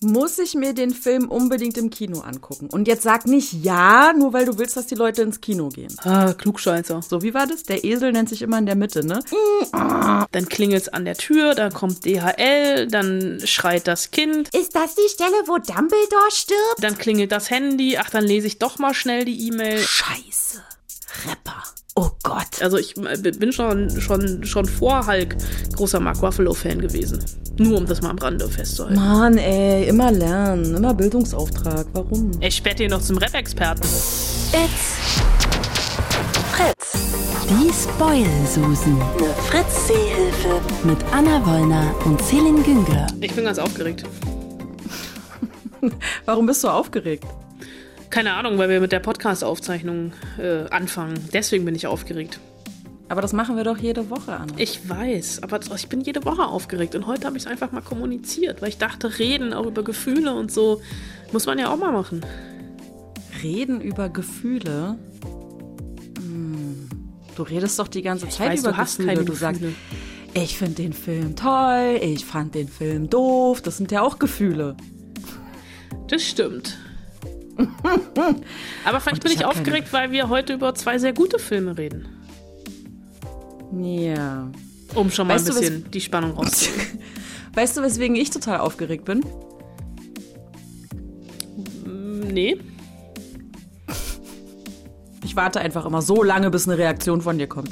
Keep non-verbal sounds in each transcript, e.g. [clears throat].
muss ich mir den Film unbedingt im Kino angucken. Und jetzt sag nicht ja, nur weil du willst, dass die Leute ins Kino gehen. Ah, Klugscheißer. So, wie war das? Der Esel nennt sich immer in der Mitte, ne? Dann klingelt's an der Tür, dann kommt DHL, dann schreit das Kind, Ist das die Stelle, wo Dumbledore stirbt? dann klingelt das Handy, ach, dann lese ich doch mal schnell die E-Mail. Scheiße. Rapper. Oh Gott. Also ich äh, bin schon, schon, schon vor Hulk großer Mark Ruffalo-Fan gewesen. Nur um das mal am Rande festzuhalten. Mann, ey, immer lernen, immer Bildungsauftrag. Warum? Ich werde hier noch zum Rap-Experten. It's Fritz. Die Spoil-Susen. Eine Fritz-Seehilfe. Mit Anna Wollner und Celine Güngler. Ich bin ganz aufgeregt. Warum bist du aufgeregt? Keine Ahnung, weil wir mit der Podcast-Aufzeichnung äh, anfangen. Deswegen bin ich aufgeregt. Aber das machen wir doch jede Woche, Anna. Ich weiß, aber ich bin jede Woche aufgeregt und heute habe ich es einfach mal kommuniziert, weil ich dachte, reden auch über Gefühle und so muss man ja auch mal machen. Reden über Gefühle. Hm. Du redest doch die ganze Ich Zeit weiß, über du hast Gefühle. keine du sagst, Gefühle. ich finde den Film toll, ich fand den Film doof. Das sind ja auch Gefühle. Das stimmt. [laughs] aber vielleicht bin ich ich hab keine aufgeregt, weil wir heute über zwei sehr gute Filme reden. Ja. Um schon mal Weißt ein du, was- bisschen die Spannung rauszunehmen. [laughs] Weißt du, weswegen ich total aufgeregt bin? nee. Ich warte einfach immer so lange, bis eine Reaktion von dir kommt.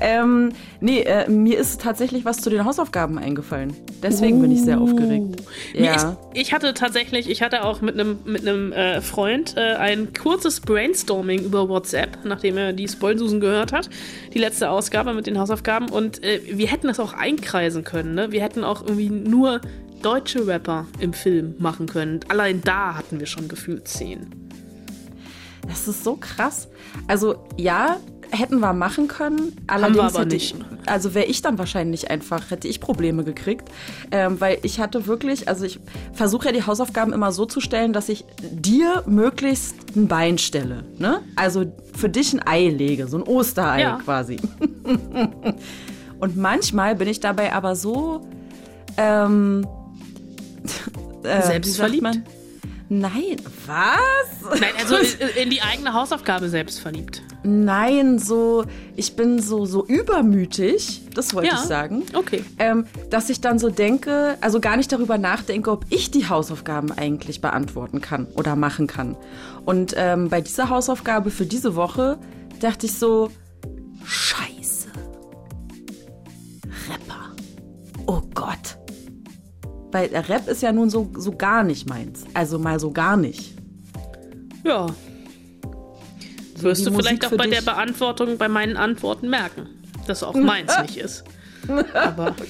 Ähm, nee, äh, mir ist tatsächlich was zu den Hausaufgaben eingefallen. Deswegen bin ich sehr aufgeregt. Mir Ja. ist, ich hatte tatsächlich, ich hatte auch mit einem mit einem äh, Freund äh, ein kurzes Brainstorming über WhatsApp, nachdem er die Spoilsusen gehört hat, die letzte Ausgabe mit den Hausaufgaben. Und äh, wir hätten das auch einkreisen können. Ne? Wir hätten auch irgendwie nur deutsche Rapper im Film machen können. Allein da hatten wir schon gefühlt zehn. Das ist so krass. Also ja, hätten wir machen können. Allerdings aber hätte nicht. Ich, also wäre ich dann wahrscheinlich einfach, hätte ich Probleme gekriegt. Ähm, weil ich hatte wirklich, also ich versuche ja die Hausaufgaben immer so zu stellen, dass ich dir möglichst ein Bein stelle. Ne? Also für dich ein Ei lege, so ein Osterei Ja. quasi. [laughs] Und manchmal bin ich dabei aber so ähm, [laughs] äh, Selbstverliebt? Nein, was? Nein, also in, [laughs] in die eigene Hausaufgabe selbst verliebt. Nein, so, ich bin so, so übermütig, das wollte Ja. ich sagen. Okay. Ähm, dass ich dann so denke, also gar nicht darüber nachdenke, ob ich die Hausaufgaben eigentlich beantworten kann oder machen kann. Und ähm, bei dieser Hausaufgabe für diese Woche dachte ich so, scheiße. Rapper. Oh Gott. Weil Rap ist ja nun so, so gar nicht meins. Also mal so gar nicht. Ja. Wirst du Musik vielleicht auch bei der dich. Beantwortung bei meinen Antworten merken, dass auch [laughs] meins nicht ist. Aber [laughs]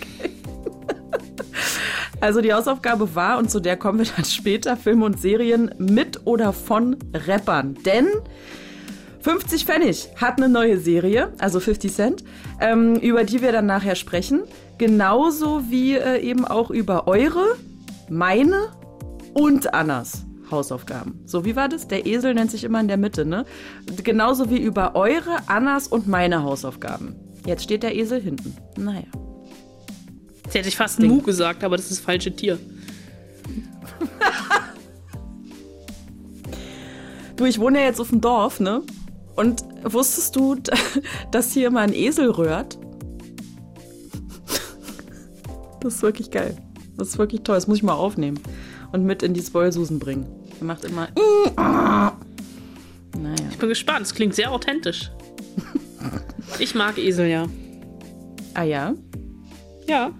Also die Hausaufgabe war, und zu der kommen wir dann später, Filme und Serien mit oder von Rappern. Denn 50 Pfennig hat eine neue Serie, also 50 Cent, ähm, über die wir dann nachher sprechen. Genauso wie äh, eben auch über eure, meine und Annas Hausaufgaben. So, wie war das? Der Esel nennt sich immer in der Mitte, ne? Genauso wie über eure, Annas und meine Hausaufgaben. Jetzt steht der Esel hinten. Naja. jetzt hätte ich fast Mu gesagt, aber das ist das falsche Tier. Du, ich wohne ja jetzt auf dem Dorf, ne? Und wusstest du, [laughs] dass hier mal ein Esel rührt? Das ist wirklich geil. Das ist wirklich toll. Das muss ich mal aufnehmen und mit in die Spoilsusen bringen. Er macht immer. Naja. Ich bin gespannt, es klingt sehr authentisch. Ich mag Esel, ja. Ah ja? Ja,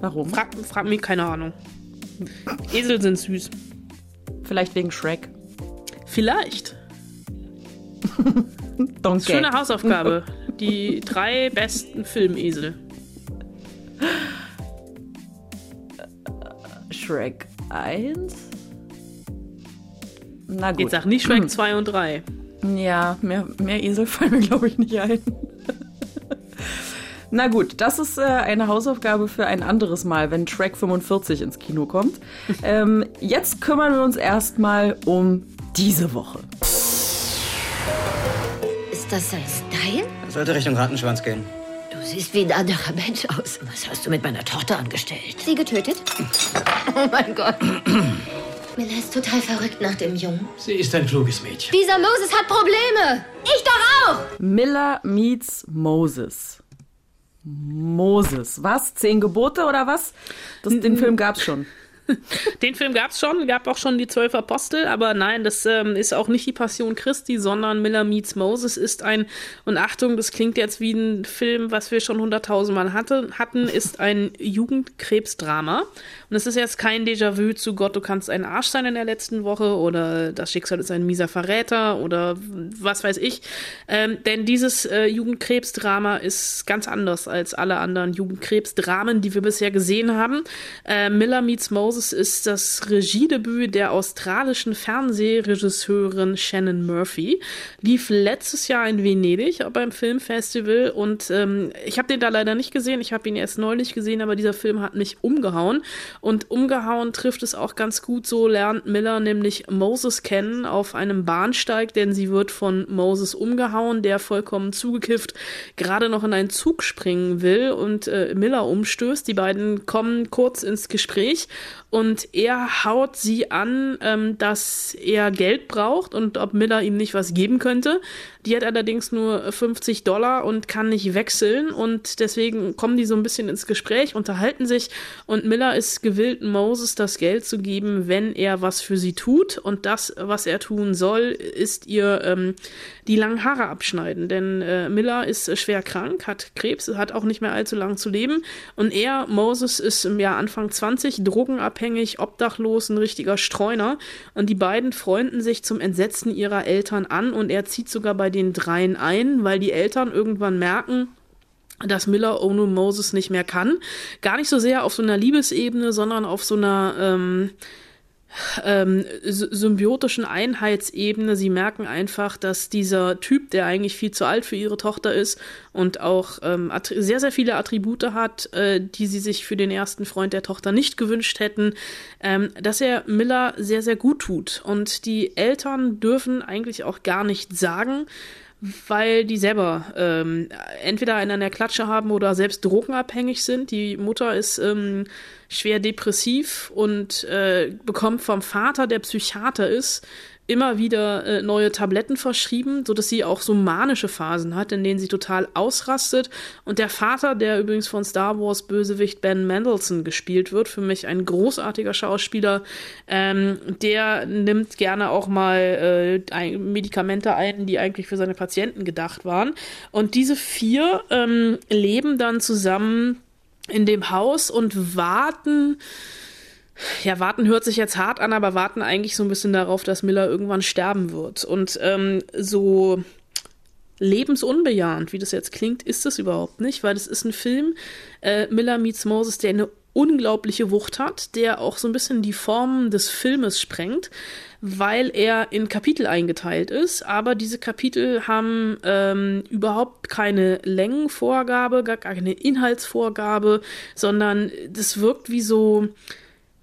Warum? frag, frag mich, keine Ahnung. Esel sind süß. Vielleicht wegen Shrek. Vielleicht. [laughs] Donkey. Schöne Hausaufgabe. Die drei besten Filmesel. [laughs] Shrek 1? Na gut. Jetzt sag nicht Shrek [clears throat] 2 und 3. Ja, mehr, mehr Esel fallen mir, glaube ich, nicht ein. [laughs] Na gut, das ist äh, eine Hausaufgabe für ein anderes Mal, wenn Track 45 ins Kino kommt. [laughs] ähm, jetzt kümmern wir uns erstmal um diese Woche. Ist das sein Style? Sollte Richtung Rattenschwanz gehen. Siehst wie ein anderer Mensch aus. Was hast du mit meiner Tochter angestellt? Sie getötet? Oh mein Gott. Miller ist total verrückt nach dem Jungen. Sie ist ein kluges Mädchen. Dieser Moses hat Probleme. Ich doch auch. Miller meets Moses. Moses. Was? Zehn Gebote oder was? Das, den Film gab's schon. [laughs] Den Film gab es schon, gab auch schon die zwölf Apostel, aber nein, das ähm, ist auch nicht die Passion Christi, sondern Miller Meets Moses ist ein, und Achtung, das klingt jetzt wie ein Film, was wir schon hunderttausendmal hatte, hatten, ist ein Jugendkrebsdrama. Und es ist jetzt kein Déjà-vu zu Gott, du kannst ein Arsch sein in der letzten Woche oder das Schicksal ist ein mieser Verräter oder was weiß ich. Ähm, denn dieses äh, Jugendkrebsdrama ist ganz anders als alle anderen Jugendkrebsdramen, die wir bisher gesehen haben. Äh, Miller Meets Moses ist das Regiedebüt der australischen Fernsehregisseurin Shannon Murphy. Lief letztes Jahr in Venedig beim Filmfestival und ähm, ich habe den da leider nicht gesehen. Ich habe ihn erst neulich gesehen, aber dieser Film hat mich umgehauen. Und umgehauen trifft es auch ganz gut. So lernt Miller nämlich Moses kennen auf einem Bahnsteig, denn sie wird von Moses umgehauen, der vollkommen zugekifft gerade noch in einen Zug springen will und äh, Miller umstößt. Die beiden kommen kurz ins Gespräch und er haut sie an, ähm, dass er Geld braucht und ob Miller ihm nicht was geben könnte. Die hat allerdings nur 50 Dollar und kann nicht wechseln und deswegen kommen die so ein bisschen ins Gespräch, unterhalten sich und Miller ist gewillt, Moses das Geld zu geben, wenn er was für sie tut. Und das, was er tun soll, ist ihr ähm, die langen Haare abschneiden, denn äh, Miller ist äh, schwer krank, hat Krebs, hat auch nicht mehr allzu lang zu leben. Und er, Moses, ist im Jahr Anfang 20, drogenabhängig, obdachlos, ein richtiger Streuner. Und die beiden freunden sich zum Entsetzen ihrer Eltern an. Und er zieht sogar bei den dreien ein, weil die Eltern irgendwann merken, dass Miller ohne Moses nicht mehr kann. Gar nicht so sehr auf so einer Liebesebene, sondern auf so einer ähm, ähm, symbiotischen Einheitsebene. Sie merken einfach, dass dieser Typ, der eigentlich viel zu alt für ihre Tochter ist und auch ähm, sehr, sehr viele Attribute hat, äh, die sie sich für den ersten Freund der Tochter nicht gewünscht hätten, ähm, dass er Miller sehr, sehr gut tut. Und die Eltern dürfen eigentlich auch gar nicht sagen, weil die selber ähm, entweder einen an der Klatsche haben oder selbst drogenabhängig sind. Die Mutter ist ähm, schwer depressiv und äh, bekommt vom Vater, der Psychiater ist, immer wieder äh, neue Tabletten verschrieben, so dass sie auch so manische Phasen hat, in denen sie total ausrastet. Und der Vater, der übrigens von Star Wars Bösewicht Ben Mendelssohn gespielt wird, für mich ein großartiger Schauspieler, ähm, der nimmt gerne auch mal äh, Medikamente ein, die eigentlich für seine Patienten gedacht waren. Und diese vier ähm, leben dann zusammen in dem Haus und warten ja, warten hört sich jetzt hart an, aber warten eigentlich so ein bisschen darauf, dass Miller irgendwann sterben wird. Und ähm, so lebensunbejahend, wie das jetzt klingt, ist es überhaupt nicht, weil es ist ein Film, äh, Miller Meets Moses, der eine unglaubliche Wucht hat, der auch so ein bisschen die Formen des Filmes sprengt, weil er in Kapitel eingeteilt ist. Aber diese Kapitel haben ähm, überhaupt keine Längenvorgabe, gar keine Inhaltsvorgabe, sondern das wirkt wie so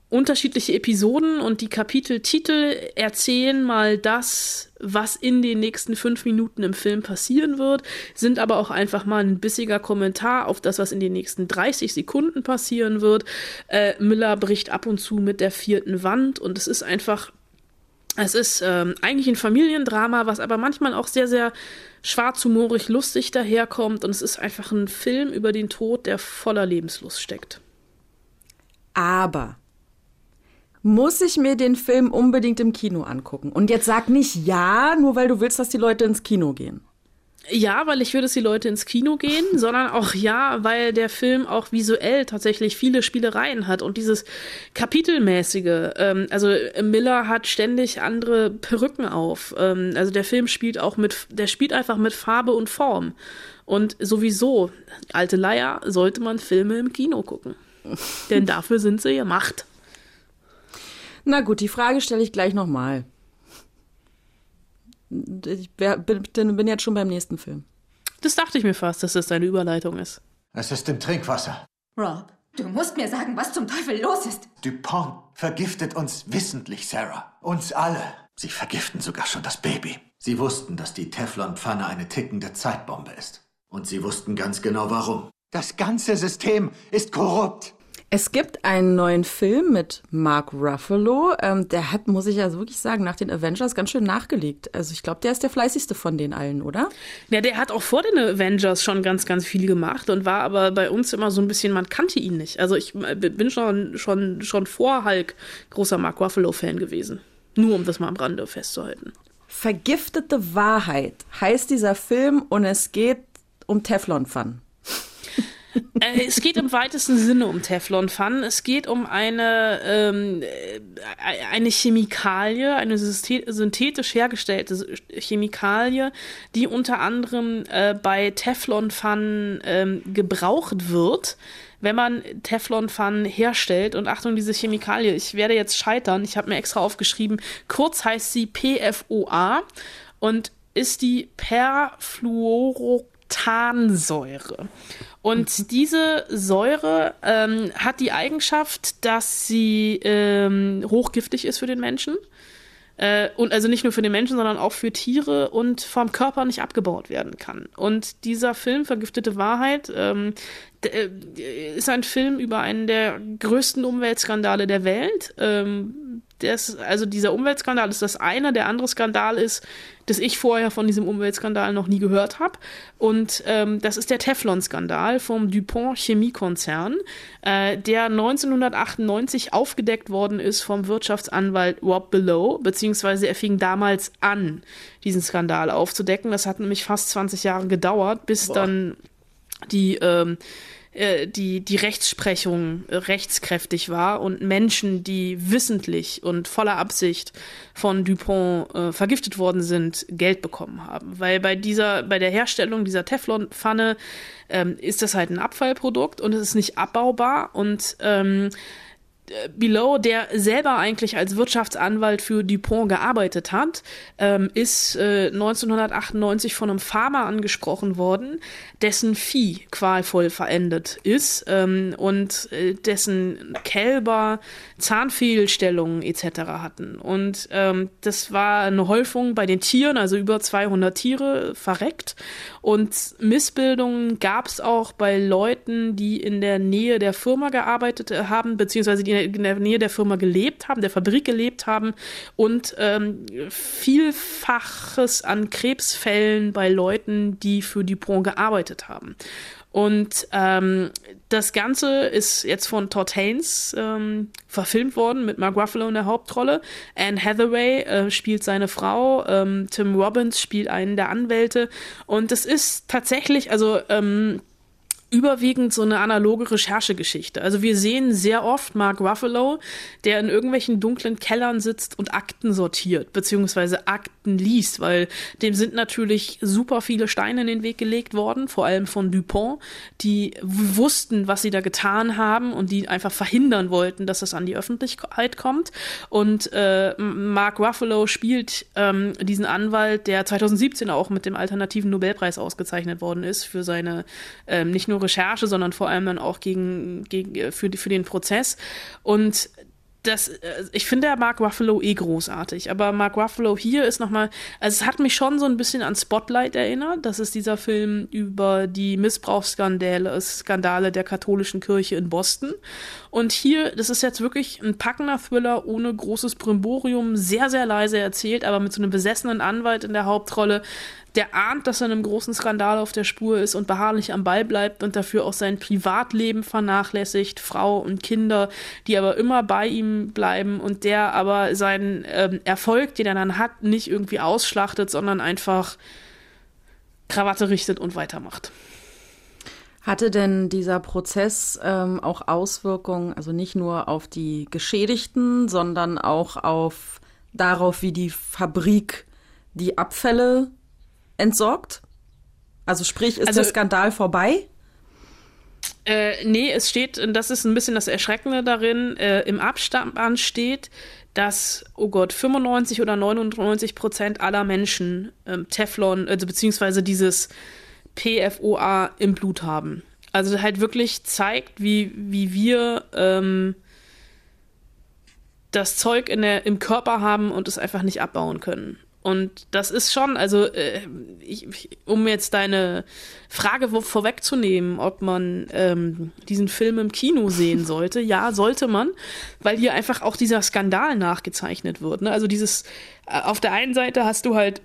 unterschiedliche Episoden und die Kapiteltitel erzählen mal das, was in den nächsten fünf Minuten im Film passieren wird, sind aber auch einfach mal ein bissiger Kommentar auf das, was in den nächsten 30 Sekunden passieren wird. Äh, Miller bricht ab und zu mit der vierten Wand und es ist einfach, es ist ähm, eigentlich ein Familiendrama, was aber manchmal auch sehr, sehr schwarzhumorig lustig daherkommt und es ist einfach ein Film über den Tod, der voller Lebenslust steckt. Aber muss ich mir den Film unbedingt im Kino angucken. Und jetzt sag nicht ja, nur weil du willst, dass die Leute ins Kino gehen. Ja, weil ich will, dass die Leute ins Kino gehen, [laughs] sondern auch ja, weil der Film auch visuell tatsächlich viele Spielereien hat und dieses Kapitelmäßige. Ähm, also Miller hat ständig andere Perücken auf. Ähm, also der Film spielt auch mit, der spielt einfach mit Farbe und Form. Und sowieso, alte Leier, sollte man Filme im Kino gucken. [laughs] Denn dafür sind sie gemacht. Na gut, die Frage stelle ich gleich nochmal. Ich bin, bin jetzt schon beim nächsten Film. Das dachte ich mir fast, dass das deine Überleitung ist. Es ist im Trinkwasser. Rob, du musst mir sagen, was zum Teufel los ist. Dupont vergiftet uns wissentlich, Sarah. Uns alle. Sie vergiften sogar schon das Baby. Sie wussten, dass die Teflonpfanne eine tickende Zeitbombe ist. Und sie wussten ganz genau warum. Das ganze System ist korrupt. Es gibt einen neuen Film mit Mark Ruffalo. Ähm, der hat, muss ich ja wirklich sagen, nach den Avengers ganz schön nachgelegt. Also ich glaube, der ist der fleißigste von den allen, oder? Ja, der hat auch vor den Avengers schon ganz, ganz viel gemacht und war aber bei uns immer so ein bisschen, man kannte ihn nicht. Also ich äh, bin schon, schon, schon vor Hulk großer Mark Ruffalo-Fan gewesen. Nur um das mal am Rande festzuhalten. Vergiftete Wahrheit heißt dieser Film und es geht um Teflon-Fun. Äh, es geht im weitesten Sinne um Teflon-Fun. Es geht um eine, ähm, äh, eine Chemikalie, eine synthetisch hergestellte Chemikalie, die unter anderem äh, bei Teflon-Fun ähm, gebraucht wird wenn man Teflonpfannen herstellt. Und Achtung, diese Chemikalie, ich werde jetzt scheitern. Ich habe mir extra aufgeschrieben, kurz heißt sie PFOA und ist die Perfluorotansäure. Und mhm. diese Säure ähm, hat die Eigenschaft, dass sie ähm, hochgiftig ist für den Menschen. Äh, und also nicht nur für den Menschen, sondern auch für Tiere und vom Körper nicht abgebaut werden kann. Und dieser Film, Vergiftete Wahrheit, ähm, äh, ist ein Film über einen der größten Umweltskandale der Welt. Ähm, das, also dieser Umweltskandal ist das eine. Der andere Skandal ist, dass ich vorher von diesem Umweltskandal noch nie gehört habe. Und ähm, das ist der Teflon-Skandal vom DuPont Chemiekonzern, äh, der 1998 aufgedeckt worden ist vom Wirtschaftsanwalt Rob Below, beziehungsweise er fing damals an, diesen Skandal aufzudecken. Das hat nämlich fast 20 Jahre gedauert, bis Boah. dann die ähm, äh, die, die Rechtsprechung rechtskräftig war und Menschen, die wissentlich und voller Absicht von Dupont äh, vergiftet worden sind, Geld bekommen haben. Weil bei dieser, bei der Herstellung dieser Teflonpfanne ähm, ist das halt ein Abfallprodukt und es ist nicht abbaubar und ähm, Below, der selber eigentlich als Wirtschaftsanwalt für Dupont gearbeitet hat, ähm, ist äh, 1998 von einem Farmer angesprochen worden, dessen Vieh qualvoll verendet ist ähm, und äh, dessen Kälber Zahnfehlstellungen etc. hatten. Und ähm, das war eine Häufung bei den Tieren, also über 200 Tiere verreckt. Und Missbildungen gab es auch bei Leuten, die in der Nähe der Firma gearbeitet haben, beziehungsweise die in der Nähe der Firma gelebt haben, der Fabrik gelebt haben und ähm, Vielfaches an Krebsfällen bei Leuten, die für Dupont gearbeitet haben. Und ähm, das Ganze ist jetzt von Todd Haynes ähm, verfilmt worden mit Mark Ruffalo in der Hauptrolle. Anne Hathaway äh, spielt seine Frau, ähm, Tim Robbins spielt einen der Anwälte. Und es ist tatsächlich, also ähm, überwiegend so eine analoge Recherchegeschichte. Also wir sehen sehr oft Mark Ruffalo, der in irgendwelchen dunklen Kellern sitzt und Akten sortiert, beziehungsweise Akten liest, weil dem sind natürlich super viele Steine in den Weg gelegt worden, vor allem von Dupont, die wussten, was sie da getan haben und die einfach verhindern wollten, dass es an die Öffentlichkeit kommt. Und äh, Mark Ruffalo spielt ähm, diesen Anwalt, der 2017 auch mit dem alternativen Nobelpreis ausgezeichnet worden ist für seine ähm, nicht nur Recherche, sondern vor allem dann auch gegen, gegen, für, für den Prozess. Und das, äh, ich finde der Mark Ruffalo eh großartig, aber Mark Ruffalo hier ist nochmal, also es hat mich schon so ein bisschen an Spotlight erinnert. Das ist dieser Film über die Missbrauchsskandale Skandale der katholischen Kirche in Boston. Und hier, das ist jetzt wirklich ein packender Thriller ohne großes Brimborium, sehr, sehr leise erzählt, aber mit so einem besessenen Anwalt in der Hauptrolle, der ahnt, dass er einem großen Skandal auf der Spur ist und beharrlich am Ball bleibt und dafür auch sein Privatleben vernachlässigt, Frau und Kinder, die aber immer bei ihm bleiben und der aber seinen ähm, Erfolg, den er dann hat, nicht irgendwie ausschlachtet, sondern einfach Krawatte richtet und weitermacht. Hatte denn dieser Prozess ähm, auch Auswirkungen, also nicht nur auf die Geschädigten, sondern auch auf darauf, wie die Fabrik die Abfälle entsorgt? Also sprich, ist also, der Skandal vorbei? Äh, nee, es steht, und das ist ein bisschen das Erschreckende darin, äh, im Abstand steht, dass, oh Gott, 95 oder 99 Prozent aller Menschen ähm, Teflon, also beziehungsweise dieses PFOA im Blut haben. Also halt wirklich zeigt, wie, wie wir ähm, das Zeug in der, im Körper haben und es einfach nicht abbauen können. Und das ist schon, also äh, ich, um jetzt deine Frage vorwegzunehmen, ob man ähm, diesen Film im Kino sehen [laughs] sollte, ja, sollte man, weil hier einfach auch dieser Skandal nachgezeichnet wird. Ne? Also dieses, äh, auf der einen Seite hast du halt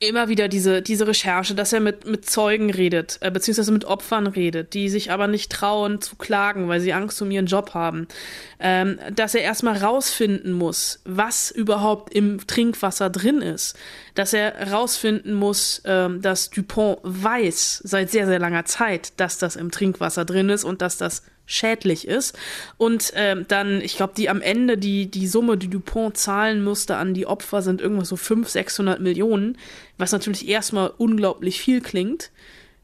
immer wieder diese, diese Recherche, dass er mit, mit Zeugen redet, äh, beziehungsweise mit Opfern redet, die sich aber nicht trauen zu klagen, weil sie Angst um ihren Job haben. Ähm, dass er erstmal rausfinden muss, was überhaupt im Trinkwasser drin ist. Dass er rausfinden muss, ähm, dass Dupont weiß seit sehr, sehr langer Zeit, dass das im Trinkwasser drin ist und dass das schädlich ist. Und ähm, dann, ich glaube, die am Ende, die, die Summe, die Dupont zahlen musste an die Opfer, sind irgendwas so 500, 600 Millionen, was natürlich erstmal unglaublich viel klingt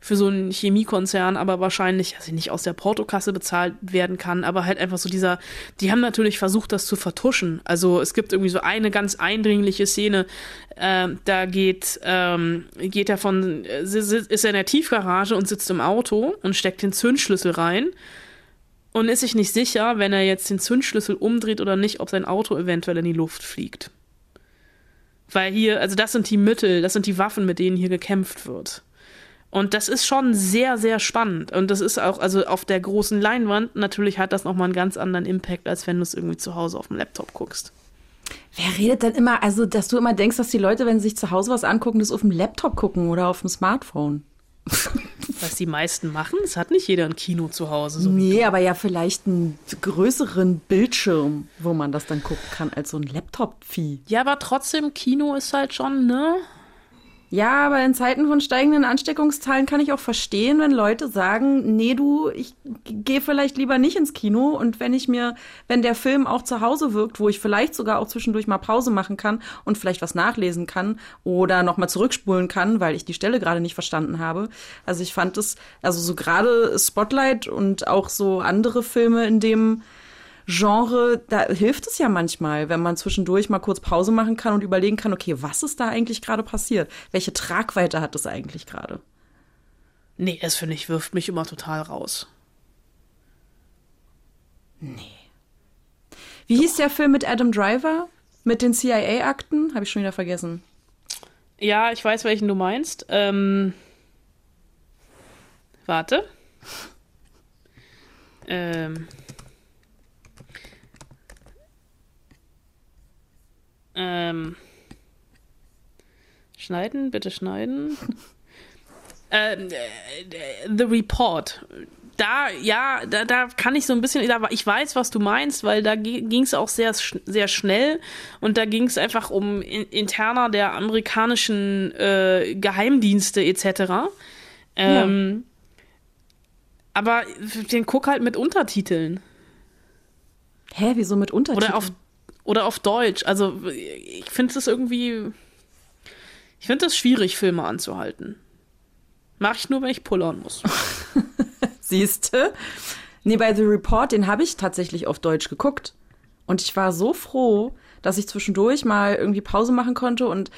für so einen Chemiekonzern, aber wahrscheinlich, also nicht aus der Portokasse bezahlt werden kann, aber halt einfach so dieser, die haben natürlich versucht, das zu vertuschen. Also es gibt irgendwie so eine ganz eindringliche Szene, äh, da geht, ähm, geht er von, ist er in der Tiefgarage und sitzt im Auto und steckt den Zündschlüssel rein und ist sich nicht sicher, wenn er jetzt den Zündschlüssel umdreht oder nicht, ob sein Auto eventuell in die Luft fliegt. Weil hier, also das sind die Mittel, das sind die Waffen, mit denen hier gekämpft wird. Und das ist schon sehr, sehr spannend. Und das ist auch, also auf der großen Leinwand, natürlich hat das nochmal einen ganz anderen Impact, als wenn du es irgendwie zu Hause auf dem Laptop guckst. Wer redet denn immer, also dass du immer denkst, dass die Leute, wenn sie sich zu Hause was angucken, das auf dem Laptop gucken oder auf dem Smartphone? Was die meisten machen, es hat nicht jeder ein Kino zu Hause. So nee, aber ja vielleicht einen größeren Bildschirm, wo man das dann gucken kann, als so ein Laptop-Vieh. Ja, aber trotzdem, Kino ist halt schon, ne? Ja, aber in Zeiten von steigenden Ansteckungszahlen kann ich auch verstehen, wenn Leute sagen, nee, du, ich gehe vielleicht lieber nicht ins Kino und wenn ich mir, wenn der Film auch zu Hause wirkt, wo ich vielleicht sogar auch zwischendurch mal Pause machen kann und vielleicht was nachlesen kann oder nochmal zurückspulen kann, weil ich die Stelle gerade nicht verstanden habe. Also ich fand es, also so gerade Spotlight und auch so andere Filme, in dem Genre, da hilft es ja manchmal, wenn man zwischendurch mal kurz Pause machen kann und überlegen kann, okay, was ist da eigentlich gerade passiert? Welche Tragweite hat das eigentlich gerade? Nee, es finde ich, wirft mich immer total raus. Nee. Wie Doch. hieß der Film mit Adam Driver? Mit den CIA-Akten? Habe ich schon wieder vergessen. Ja, ich weiß, welchen du meinst. Ähm, warte. [laughs] Ähm, Ähm, schneiden, bitte schneiden. [laughs] ähm, äh, The Report. Da, ja, da, da kann ich so ein bisschen, ich weiß, was du meinst, weil da ging es auch sehr, sehr schnell und da ging es einfach um Interner der amerikanischen äh, Geheimdienste etc. Ähm, ja. Aber den guck halt mit Untertiteln. Hä, wieso mit Untertiteln? Oder auf oder auf Deutsch. Also ich finde es irgendwie. Ich finde es schwierig, Filme anzuhalten. Mache ich nur, wenn ich pullern muss. [laughs] Siehste? Nee, bei The Report, den habe ich tatsächlich auf Deutsch geguckt. Und ich war so froh, dass ich zwischendurch mal irgendwie Pause machen konnte und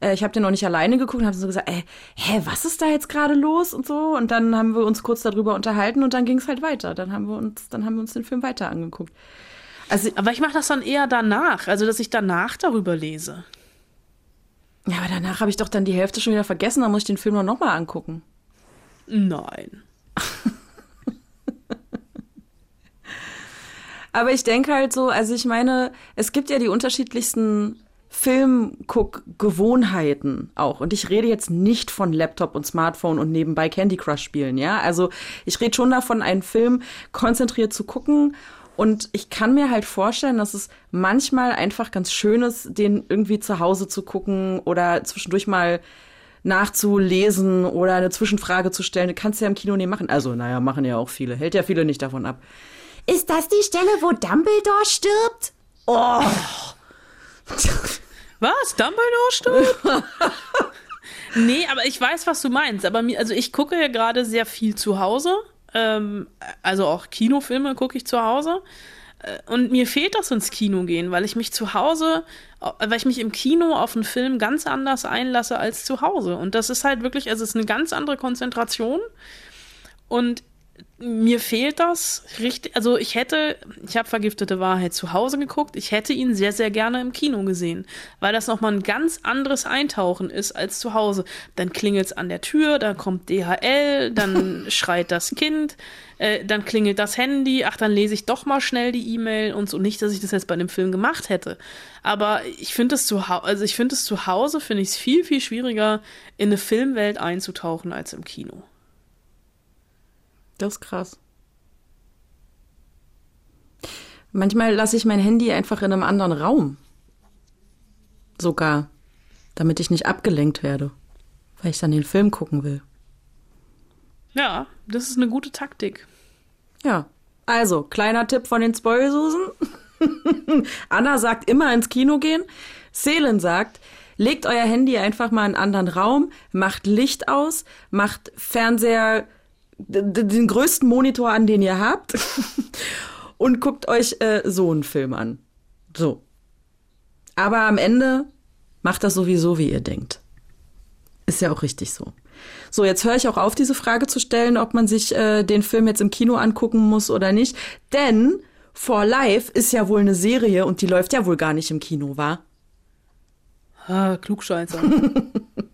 äh, ich habe den noch nicht alleine geguckt und habe so gesagt, ey, hä, was ist da jetzt gerade los und so und dann haben wir uns kurz darüber unterhalten und dann ging es halt weiter. Dann haben wir uns dann haben wir uns den Film weiter angeguckt. Also, aber ich mache das dann eher danach, also dass ich danach darüber lese. Ja, aber danach habe ich doch dann die Hälfte schon wieder vergessen, dann muss ich den Film noch mal angucken. Nein. [laughs] aber ich denke halt so, also ich meine, es gibt ja die unterschiedlichsten Filmguck-Gewohnheiten auch. Und ich rede jetzt nicht von Laptop und Smartphone und nebenbei Candy Crush spielen, ja. Also ich rede schon davon, einen Film konzentriert zu gucken und ich kann mir halt vorstellen, dass es manchmal einfach ganz schön ist, den irgendwie zu Hause zu gucken oder zwischendurch mal nachzulesen oder eine Zwischenfrage zu stellen. Du kannst ja im Kino nicht machen. Also, naja, machen ja auch viele. Hält ja viele nicht davon ab. Ist das die Stelle, wo Dumbledore stirbt? Oh. [laughs] Was? Dumbledore stirbt? [laughs] nee, aber ich weiß, was du meinst. Aber mir, also ich gucke ja gerade sehr viel zu Hause. Ähm, also auch Kinofilme gucke ich zu Hause. Äh, und mir fehlt das ins Kino gehen, weil ich mich zu Hause, weil ich mich im Kino auf einen Film ganz anders einlasse als zu Hause. Und das ist halt wirklich, also es ist eine ganz andere Konzentration. Und mir fehlt das richtig. Also ich hätte, ich habe Vergiftete Wahrheit zu Hause geguckt. Ich hätte ihn sehr, sehr gerne im Kino gesehen, weil das nochmal ein ganz anderes Eintauchen ist als zu Hause. Dann klingelt's an der Tür, dann kommt DHL, dann [laughs] schreit das Kind, äh, dann klingelt das Handy. Ach, dann lese ich doch mal schnell die E-Mail und so. Nicht, dass ich das jetzt bei dem Film gemacht hätte, aber ich finde es zu Hause, also ich finde es zu Hause finde ich es viel, viel schwieriger in eine Filmwelt einzutauchen als im Kino. Das ist krass. Manchmal lasse ich mein Handy einfach in einem anderen Raum. Sogar, damit ich nicht abgelenkt werde, weil ich dann den Film gucken will. Ja, das ist eine gute Taktik. Ja. Also, kleiner Tipp von den Spoilsusen. [laughs] Anna sagt immer ins Kino gehen. Selen sagt, legt euer Handy einfach mal in einen anderen Raum, macht Licht aus, macht Fernseher den größten Monitor an, den ihr habt [laughs] und guckt euch äh, so einen Film an. So. Aber am Ende macht das sowieso, wie ihr denkt. Ist ja auch richtig so. So, jetzt höre ich auch auf, diese Frage zu stellen, ob man sich äh, den Film jetzt im Kino angucken muss oder nicht. Denn For Life ist ja wohl eine Serie und die läuft ja wohl gar nicht im Kino, wa? Ah, Klugscheißer. [laughs]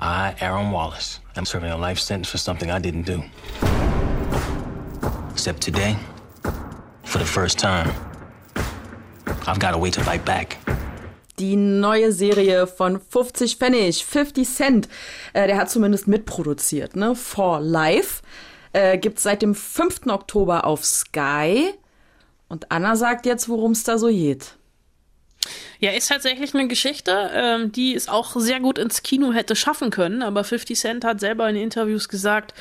I, Aaron Wallace, am serving a life sentence for something I didn't do. Except today, for the first time, I've got a way to fight back. Die neue Serie von 50 Pfennig, 50 Cent, äh, der hat zumindest mitproduziert, ne? For Life. Äh, gibt's seit dem 5. Oktober auf Sky. Und Anna sagt jetzt, worum es da so geht. Ja, ist tatsächlich eine Geschichte, ähm, die es auch sehr gut ins Kino hätte schaffen können, aber 50 Cent hat selber in Interviews gesagt,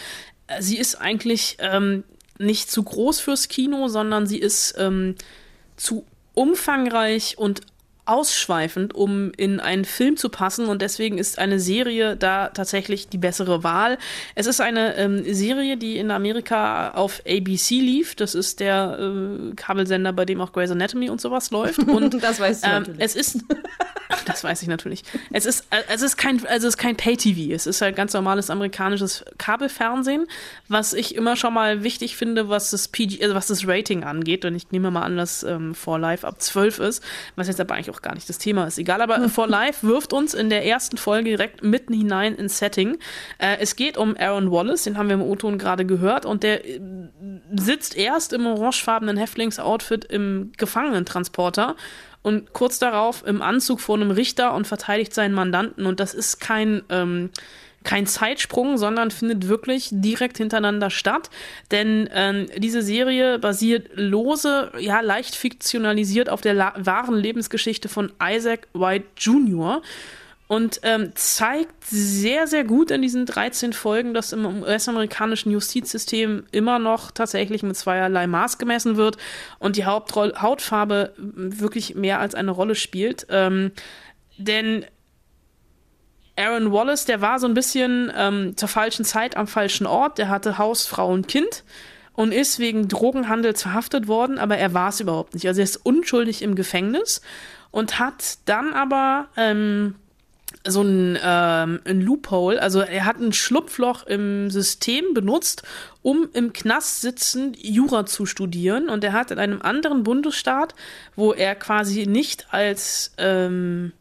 äh, sie ist eigentlich ähm, nicht zu groß fürs Kino, sondern sie ist ähm, zu umfangreich und ausschweifend, um in einen Film zu passen und deswegen ist eine Serie da tatsächlich die bessere Wahl. Es ist eine ähm, Serie, die in Amerika auf ABC lief. Das ist der äh, Kabelsender, bei dem auch Grey's Anatomy und sowas läuft. [laughs] Und das weißt du ähm, natürlich. es ist [laughs] das weiß ich natürlich. Es ist äh, es ist kein also es ist kein Pay-TV. Es ist halt ganz normales amerikanisches Kabelfernsehen, was ich immer schon mal wichtig finde, was das PG, also was das Rating angeht. Und ich nehme mal an, dass ähm, For Life ab 12 ist, was jetzt aber eigentlich auch gar nicht das Thema ist. Egal, aber [laughs] For Life wirft uns in der ersten Folge direkt mitten hinein ins Setting. Äh, es geht um Aaron Wallace, den haben wir im O-Ton gerade gehört, und der äh, sitzt erst im orangefarbenen Häftlingsoutfit im Gefangenentransporter und kurz darauf im Anzug vor einem Richter und verteidigt seinen Mandanten. Und das ist kein, ähm, kein Zeitsprung, sondern findet wirklich direkt hintereinander statt. Denn ähm, diese Serie basiert lose, ja, leicht fiktionalisiert auf der wahren Lebensgeschichte von Isaac White Jr. Und ähm, zeigt sehr, sehr gut in diesen 13 Folgen, dass im US-amerikanischen Justizsystem immer noch tatsächlich mit zweierlei Maß gemessen wird und die Hauptroll Hautfarbe wirklich mehr als eine Rolle spielt. Ähm, denn Aaron Wallace, der war so ein bisschen ähm, zur falschen Zeit am falschen Ort. Der hatte Haus, Frau und Kind und ist wegen Drogenhandels verhaftet worden, aber er war es überhaupt nicht. Also er ist unschuldig im Gefängnis und hat dann aber ähm, so ein, ähm, ein Loophole, also er hat ein Schlupfloch im System benutzt, um im Knast sitzend Jura zu studieren. Und er hat in einem anderen Bundesstaat, wo er quasi nicht als ähm,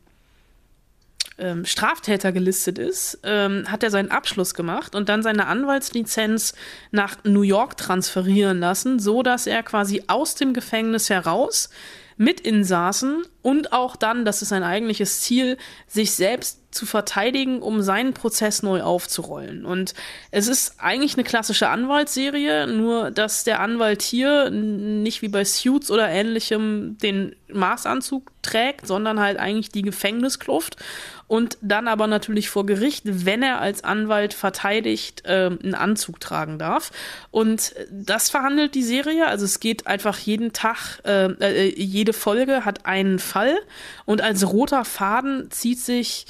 ähm, Straftäter gelistet ist, ähm, hat er seinen Abschluss gemacht und dann seine Anwaltslizenz nach New York transferieren lassen, so dass er quasi aus dem Gefängnis heraus mit Insassen und auch dann, das ist sein eigentliches Ziel, sich selbst zu verteidigen, um seinen Prozess neu aufzurollen. Und es ist eigentlich eine klassische Anwaltsserie, nur dass der Anwalt hier nicht wie bei Suits oder ähnlichem den Maßanzug trägt, sondern halt eigentlich die Gefängniskluft und dann aber natürlich vor Gericht, wenn er als Anwalt verteidigt, äh, einen Anzug tragen darf. Und das verhandelt die Serie. Also es geht einfach jeden Tag, äh, äh, jede Folge hat einen Fall und als roter Faden zieht sich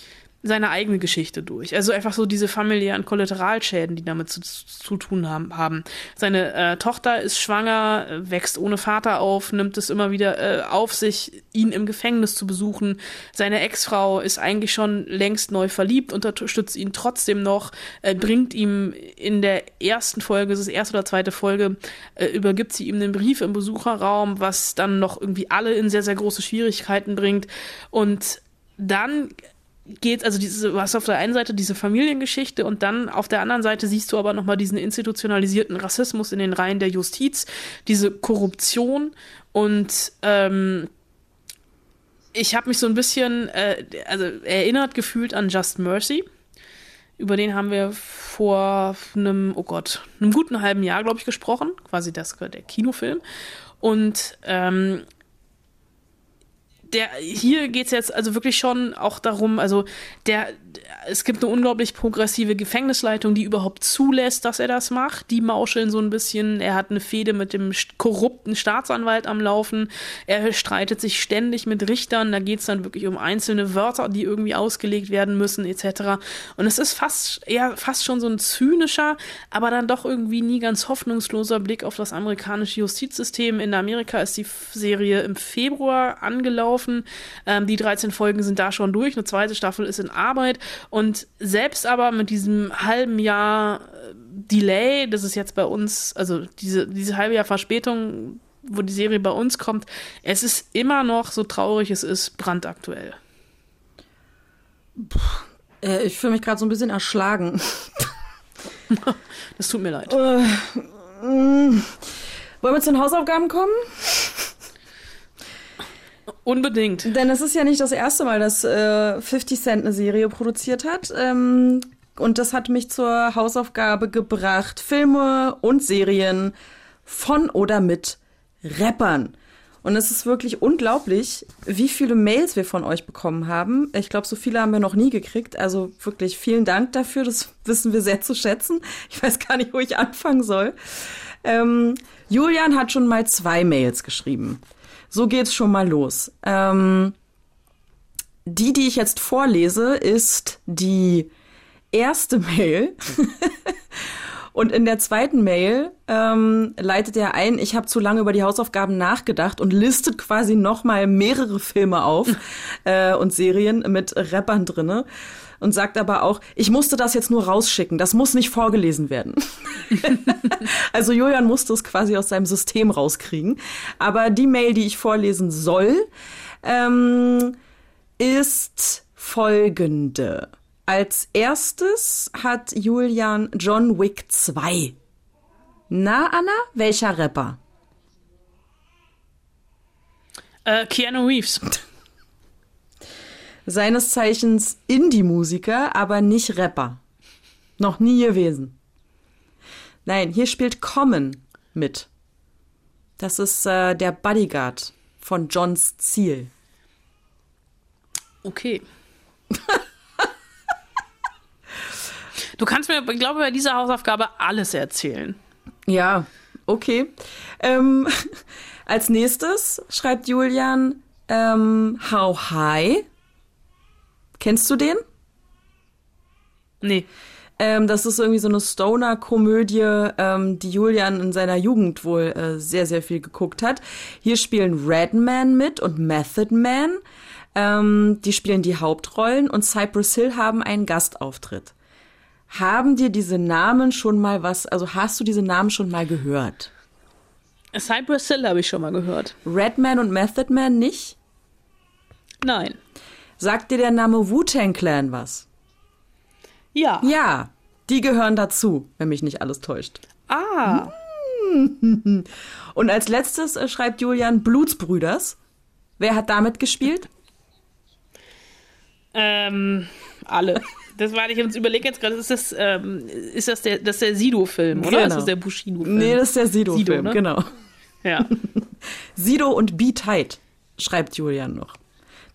seine eigene Geschichte durch. Also einfach so diese familiären Kollateralschäden, die damit zu, zu tun haben. haben. Seine äh, Tochter ist schwanger, wächst ohne Vater auf, nimmt es immer wieder äh, auf sich, ihn im Gefängnis zu besuchen. Seine Ex-Frau ist eigentlich schon längst neu verliebt, unterstützt ihn trotzdem noch, äh, bringt ihm in der ersten Folge, das ist erste oder zweite Folge, äh, übergibt sie ihm einen Brief im Besucherraum, was dann noch irgendwie alle in sehr, sehr große Schwierigkeiten bringt. Und dann geht, also diese, du hast auf der einen Seite diese Familiengeschichte und dann auf der anderen Seite siehst du aber nochmal diesen institutionalisierten Rassismus in den Reihen der Justiz, diese Korruption und ähm, ich habe mich so ein bisschen äh, also erinnert gefühlt an Just Mercy. Über den haben wir vor einem, oh Gott, einem guten halben Jahr, glaube ich, gesprochen. Quasi das, der Kinofilm. Und ähm, der, hier geht es jetzt also wirklich schon auch darum, also der, es gibt eine unglaublich progressive Gefängnisleitung, die überhaupt zulässt, dass er das macht. Die mauscheln so ein bisschen. Er hat eine Fehde mit dem korrupten Staatsanwalt am Laufen. Er streitet sich ständig mit Richtern. Da geht es dann wirklich um einzelne Wörter, die irgendwie ausgelegt werden müssen, etc. Und es ist fast, eher fast schon so ein zynischer, aber dann doch irgendwie nie ganz hoffnungsloser Blick auf das amerikanische Justizsystem. In Amerika ist die Serie im Februar angelaufen. Ähm, die 13 Folgen sind da schon durch. Eine zweite Staffel ist in Arbeit. Und selbst aber mit diesem halben Jahr äh, Delay, das ist jetzt bei uns, also diese, diese halbe Jahr Verspätung, wo die Serie bei uns kommt, es ist immer noch so traurig, es ist brandaktuell. Äh, ich fühle mich gerade so ein bisschen erschlagen. [laughs] das tut mir leid. Äh, mm. wollen wir zu den Hausaufgaben kommen? Unbedingt. Denn es ist ja nicht das erste Mal, dass äh, 50 Cent eine Serie produziert hat. Ähm, und das hat mich zur Hausaufgabe gebracht, Filme und Serien von oder mit Rappern. Und es ist wirklich unglaublich, wie viele Mails wir von euch bekommen haben. Ich glaube, so viele haben wir noch nie gekriegt. Also wirklich vielen Dank dafür. Das wissen wir sehr zu schätzen. Ich weiß gar nicht, wo ich anfangen soll. Ähm, Julian hat schon mal zwei Mails geschrieben. So geht's schon mal los. Ähm, die, die ich jetzt vorlese, ist die erste Mail. [laughs] und in der zweiten Mail ähm, leitet er ein, ich habe zu lange über die Hausaufgaben nachgedacht und listet quasi nochmal mehrere Filme auf [laughs] äh, und Serien mit Rappern drinne und sagt aber auch, ich musste das jetzt nur rausschicken, das muss nicht vorgelesen werden. [laughs] also Julian musste es quasi aus seinem System rauskriegen. Aber die Mail, die ich vorlesen soll, ähm, ist folgende. Als erstes hat Julian John Wick 2. Na, Anna, welcher Rapper? Äh, Keanu Reeves [laughs] seines Zeichens Indie-Musiker, aber nicht Rapper. Noch nie gewesen. Nein, hier spielt Common mit. Das ist äh, der Bodyguard von Johns Ziel. Okay. [laughs] du kannst mir, ich glaube, bei dieser Hausaufgabe alles erzählen. Ja, okay. Ähm, [laughs] als nächstes schreibt Julian ähm, How High Kennst du den? Nee. Ähm, das ist irgendwie so eine Stoner-Komödie, ähm, die Julian in seiner Jugend wohl äh, sehr, sehr viel geguckt hat. Hier spielen Redman mit und Method Man. Ähm, die spielen die Hauptrollen und Cypress Hill haben einen Gastauftritt. Haben dir diese Namen schon mal was, also hast du diese Namen schon mal gehört? Cypress Hill habe ich schon mal gehört. Redman und Method Man nicht? Nein. Sagt dir der Name Wu-Tang Clan was? Ja. Ja, die gehören dazu, wenn mich nicht alles täuscht. Ah. [laughs] Und als letztes äh, schreibt Julian Blutsbrüders. Wer hat damit gespielt? Ähm, alle. Das war ich uns überlege jetzt gerade, ist das, ähm, ist das der, das der Sido-Film, oder? Genau. Ist das der Bushido-Film? Nee, das ist der Sido-Film, Sido, ne? genau. Ja. [laughs] Sido und Be Tight, schreibt Julian noch.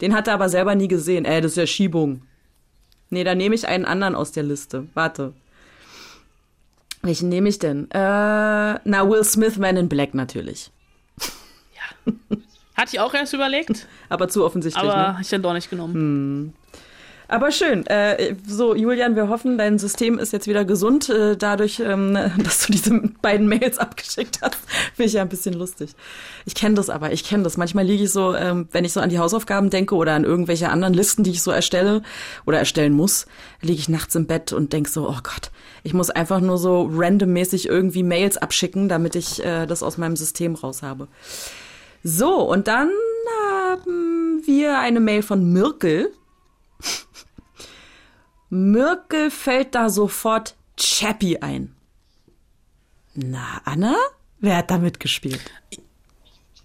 Den hat er aber selber nie gesehen. Äh, das ist ja Schiebung. Nee, da nehme ich einen anderen aus der Liste. Warte. Welchen nehme ich denn? Äh, na, Will Smith, Man in Black natürlich. Ja. Hatte ich auch erst überlegt. [laughs] aber zu offensichtlich. Aber ne? ich dann doch nicht genommen. Hm. Aber schön. Äh, so, Julian, wir hoffen, dein System ist jetzt wieder gesund, äh, dadurch, ähm, [laughs] dass du diese beiden Mails abgeschickt hast. [laughs] Finde ich ja ein bisschen lustig. Ich kenne das aber, ich kenne das. Manchmal liege ich so, ähm, wenn ich so an die Hausaufgaben denke oder an irgendwelche anderen Listen, die ich so erstelle oder erstellen muss, liege ich nachts im Bett und denke so, oh Gott, ich muss einfach nur so randommäßig irgendwie Mails abschicken, damit ich äh, das aus meinem System raus habe. So, und dann haben wir eine Mail von Mirkel. Mirkel fällt da sofort Chappie ein. Na, Anna? Wer hat da mitgespielt?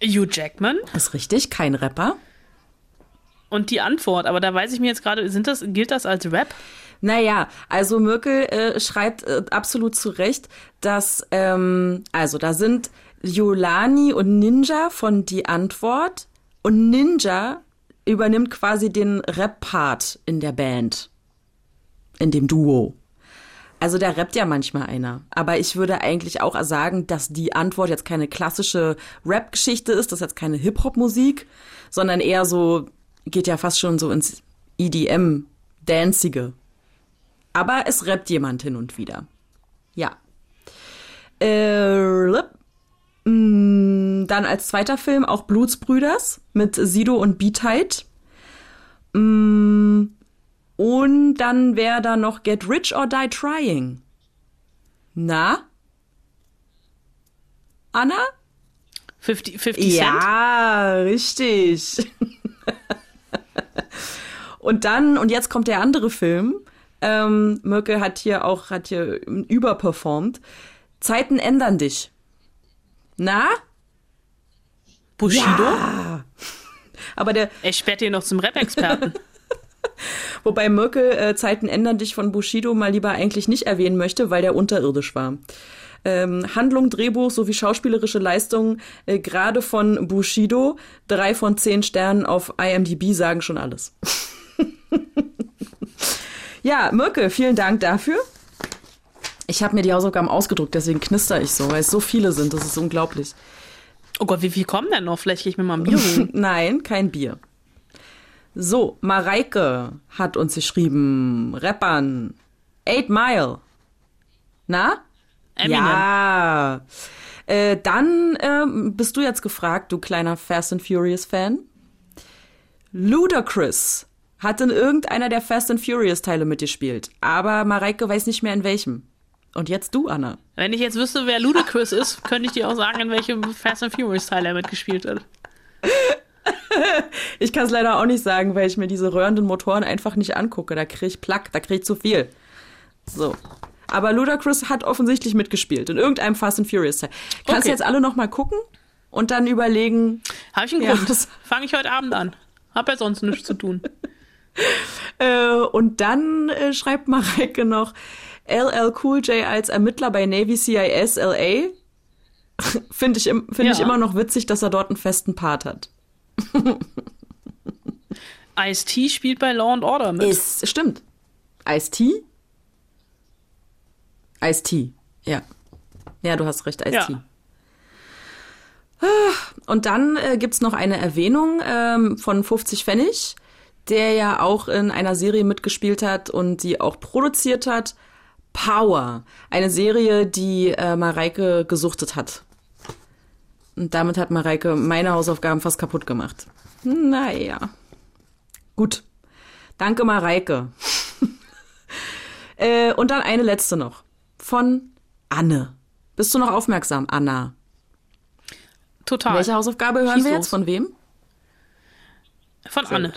Hugh Jackman. Ist richtig, kein Rapper. Und die Antwort, aber da weiß ich mir jetzt gerade, sind das, gilt das als Rap? Naja, also Mirkel äh, schreibt äh, absolut zu Recht, dass, ähm, also da sind Yolani und Ninja von Die Antwort und Ninja übernimmt quasi den Rap-Part in der Band, in dem Duo. Also da rappt ja manchmal einer. Aber ich würde eigentlich auch sagen, dass die Antwort jetzt keine klassische Rap-Geschichte ist, das ist jetzt keine Hip-Hop-Musik, sondern eher so, geht ja fast schon so ins EDM, Dancige. Aber es rappt jemand hin und wieder. Ja. Äh, mm, dann als zweiter Film auch Blutsbrüders mit Sido und. Mm, und dann wäre da noch Get Rich or Die Trying. Na? Anna? 50, 50 Cent? Ja, richtig. [laughs] und dann, und jetzt kommt der andere Film. Ähm, Merkel hat hier auch, hat hier überperformt. Zeiten ändern dich. Na? Bushido? Ja. Aber der, Er sperrt ihn noch zum Rap-Experten. [laughs] [laughs] wobei Merkel äh, Zeiten ändern dich von Bushido mal lieber eigentlich nicht erwähnen möchte, weil der unterirdisch war. Ähm, Handlung, Drehbuch sowie schauspielerische Leistungen äh, gerade von Bushido, drei von zehn Sternen auf IMDb sagen schon alles. [laughs] ja, Mirke, vielen Dank dafür. Ich habe mir die Hausaufgaben ausgedruckt, deswegen knister ich so, weil es so viele sind. Das ist unglaublich. Oh Gott, wie viel kommen denn noch? Vielleicht gehe ich mir mal ein Bier holen. [laughs] Nein, kein Bier. So, Mareike hat uns geschrieben, Rappern, Eight Mile. Na? Eminem. Ja. Äh, dann ähm, bist du jetzt gefragt, du kleiner Fast and Furious Fan. Ludacris hat in irgendeiner der Fast and Furious Teile mitgespielt, aber Mareike weiß nicht mehr in welchem. Und jetzt du, Anna. Wenn ich jetzt wüsste, wer Ludacris ist, könnte ich dir auch sagen, in welchem Fast and Furious Teil er mitgespielt hat. [laughs] [laughs] Ich kann es leider auch nicht sagen, weil ich mir diese röhrenden Motoren einfach nicht angucke. Da kriege ich Plack, da kriege ich zu viel. So. Aber Ludacris hat offensichtlich mitgespielt in irgendeinem Fast and Furious Teil. Kannst du Okay. jetzt alle noch mal gucken und dann überlegen, Habe ich einen Ja, Grund. Fange ich heute Abend an. Hab ja sonst nichts zu tun. [laughs] Äh, und dann äh, schreibt Mareike noch LL Cool J als Ermittler bei Navy CIS LA. [laughs] Finde ich, find ich Ja. immer noch witzig, dass er dort einen festen Part hat. [laughs] Ice-T spielt bei Law and Order mit. Ist, stimmt. Ice-T? Ice-T, ja. Ja, du hast recht, Ice-T. Ja. Und dann äh, gibt's noch eine Erwähnung ähm, von 50 Pfennig, der ja auch in einer Serie mitgespielt hat und die auch produziert hat. Power, eine Serie, die äh, Mareike gesuchtet hat. Und damit hat Mareike meine Hausaufgaben fast kaputt gemacht. Naja. Gut. Danke, Mareike. [laughs] äh, und dann eine letzte noch. Von Anne. Bist du noch aufmerksam, Anna? Total. Welche Hausaufgabe hören Schieß wir los. jetzt? Von wem? Von Anne.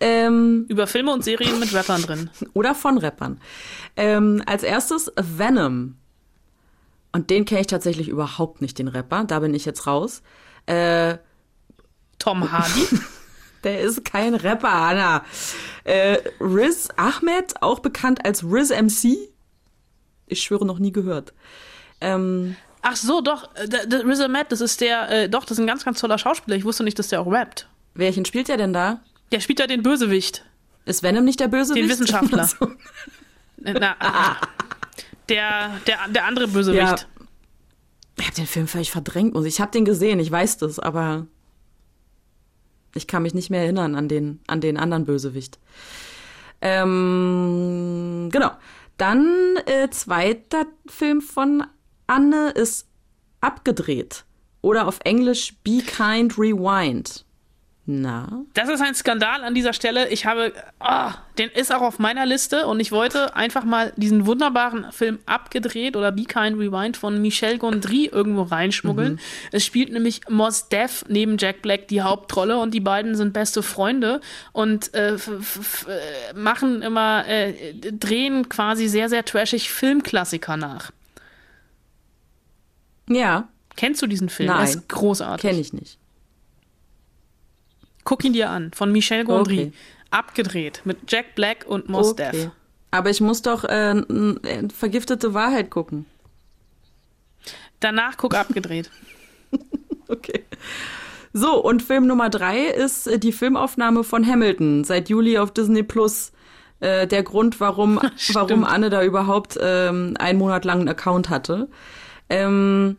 Ähm, Über Filme und Serien mit Rappern drin. [laughs] oder von Rappern. Ähm, als erstes Venom. Und den kenne ich tatsächlich überhaupt nicht, den Rapper. Da bin ich jetzt raus. Äh, Tom [laughs] Hardy. der ist kein Rapper, Anna. Äh, Riz Ahmed, auch bekannt als Riz MC. Ich schwöre, noch nie gehört. Ähm, Ach so, doch. äh, Riz Ahmed, das ist der, äh, doch, das ist ein ganz, ganz toller Schauspieler. Ich wusste nicht, dass der auch rappt. welchen spielt der denn da? Der spielt da den Bösewicht. Ist Venom nicht der Bösewicht? Den Wissenschaftler. [laughs] Äh, Na, [laughs] der, der, der andere Bösewicht. Ja. Ich habe den Film völlig verdrängt. ich ich habe den gesehen, ich weiß das, aber ich kann mich nicht mehr erinnern an den, an den anderen Bösewicht. Ähm, genau. Dann äh, zweiter Film von Anne ist abgedreht. Oder auf Englisch Be Kind Rewind. Na? Das ist ein Skandal an dieser Stelle. Ich habe, ah, den ist auch auf meiner Liste und ich wollte einfach mal diesen wunderbaren Film abgedreht oder Be Kind Rewind von Michel Gondry irgendwo reinschmuggeln. Mhm. Es spielt nämlich Mos Def neben Jack Black die Hauptrolle und die beiden sind beste Freunde und äh, machen immer, äh, drehen quasi sehr, sehr trashig Filmklassiker nach. Ja. Kennst du diesen Film? Nein. Er ist großartig. Kenne ich nicht. Guck ihn dir an, von Michel Gondry. Okay. Abgedreht mit Jack Black und Mos okay. Def. Aber ich muss doch äh, äh, vergiftete Wahrheit gucken. Danach guck abgedreht. [laughs] okay. So, und Film Nummer drei ist äh, die Filmaufnahme von Hamilton seit Juli auf Disney Plus. Äh, der Grund, warum, [laughs] warum Anne da überhaupt ähm, einen Monat lang einen Account hatte. Ähm,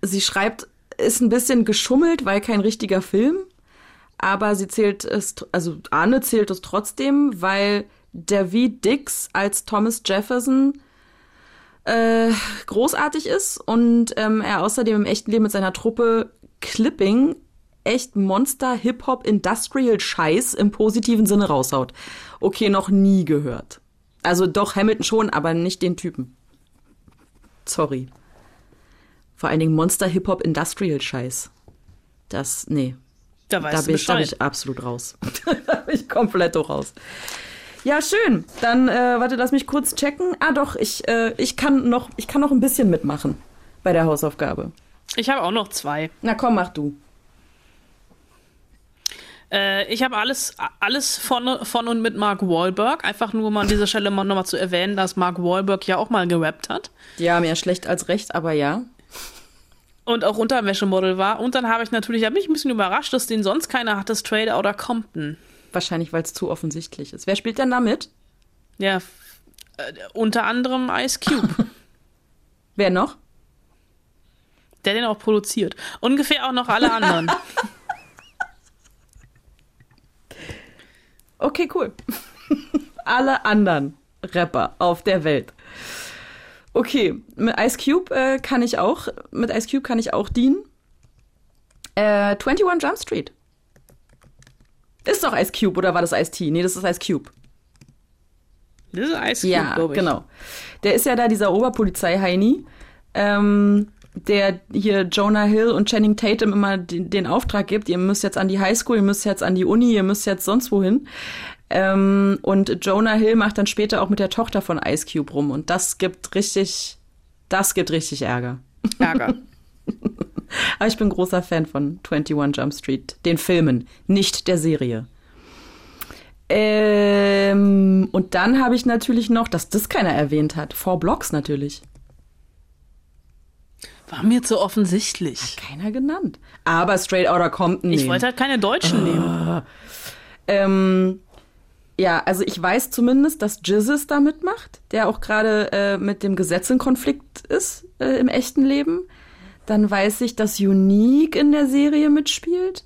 sie schreibt ist ein bisschen geschummelt, weil kein richtiger Film. Aber sie zählt es, also Arne zählt es trotzdem, weil David Dix als Thomas Jefferson äh, großartig ist und ähm, er außerdem im echten Leben mit seiner Truppe Clipping echt Monster Hip-Hop Industrial Scheiß im positiven Sinne raushaut. Okay, noch nie gehört. Also doch Hamilton schon, aber nicht den Typen. Sorry. Vor allen Dingen Monster Hip-Hop Industrial Scheiß. Das, nee. Da, weißt da bin ich, da bin ich absolut raus. [laughs] da bin ich komplett raus. Ja, schön. Dann, äh, warte, lass mich kurz checken. Ah, doch, ich, äh, ich, kann noch, ich kann noch ein bisschen mitmachen bei der Hausaufgabe. Ich habe auch noch zwei. Na komm, mach du. Äh, ich habe alles, alles von, von und mit Mark Wahlberg. Einfach nur mal an dieser Stelle mal nochmal zu erwähnen, dass Mark Wahlberg ja auch mal gerappt hat. Ja, mehr schlecht als recht, aber ja und auch Unterwäschemodel war. Und dann habe ich natürlich, da bin ich ein bisschen überrascht, dass den sonst keiner hat, das Trader oder Compton. Wahrscheinlich, weil es zu offensichtlich ist. Wer spielt denn da mit? Ja, äh, unter anderem Ice Cube. [laughs] Wer noch? Der den auch produziert. Ungefähr auch noch alle anderen. [laughs] okay, cool. [laughs] alle anderen Rapper auf der Welt. Okay, mit Ice Cube äh, kann ich auch, mit Ice Cube kann ich auch dienen. Äh, 21 Jump Street. Ist doch Ice Cube oder war das Ice T? Nee, das ist Ice Cube. Das ist Ice Cube, ja, glaube ich. genau. Der ist ja da dieser Oberpolizei-Heini, ähm, der hier Jonah Hill und Channing Tatum immer den, den, Auftrag gibt, ihr müsst jetzt an die Highschool, ihr müsst jetzt an die Uni, ihr müsst jetzt sonst wohin. Ähm, und Jonah Hill macht dann später auch mit der Tochter von Ice Cube rum. Und das gibt richtig, das gibt richtig Ärger. Ärger. [laughs] Aber ich bin großer Fan von 21 Jump Street, den Filmen, nicht der Serie. Ähm, und dann habe ich natürlich noch, dass das keiner erwähnt hat, Four Blocks natürlich. War mir zu offensichtlich. Hat keiner genannt. Aber Straight Outta Compton. Ich wollte halt keine Deutschen oh. nehmen. Ähm, ja, also ich weiß zumindest, dass Jizzes da mitmacht, der auch gerade äh, mit dem Gesetz in Konflikt ist äh, im echten Leben. Dann weiß ich, dass Unique in der Serie mitspielt.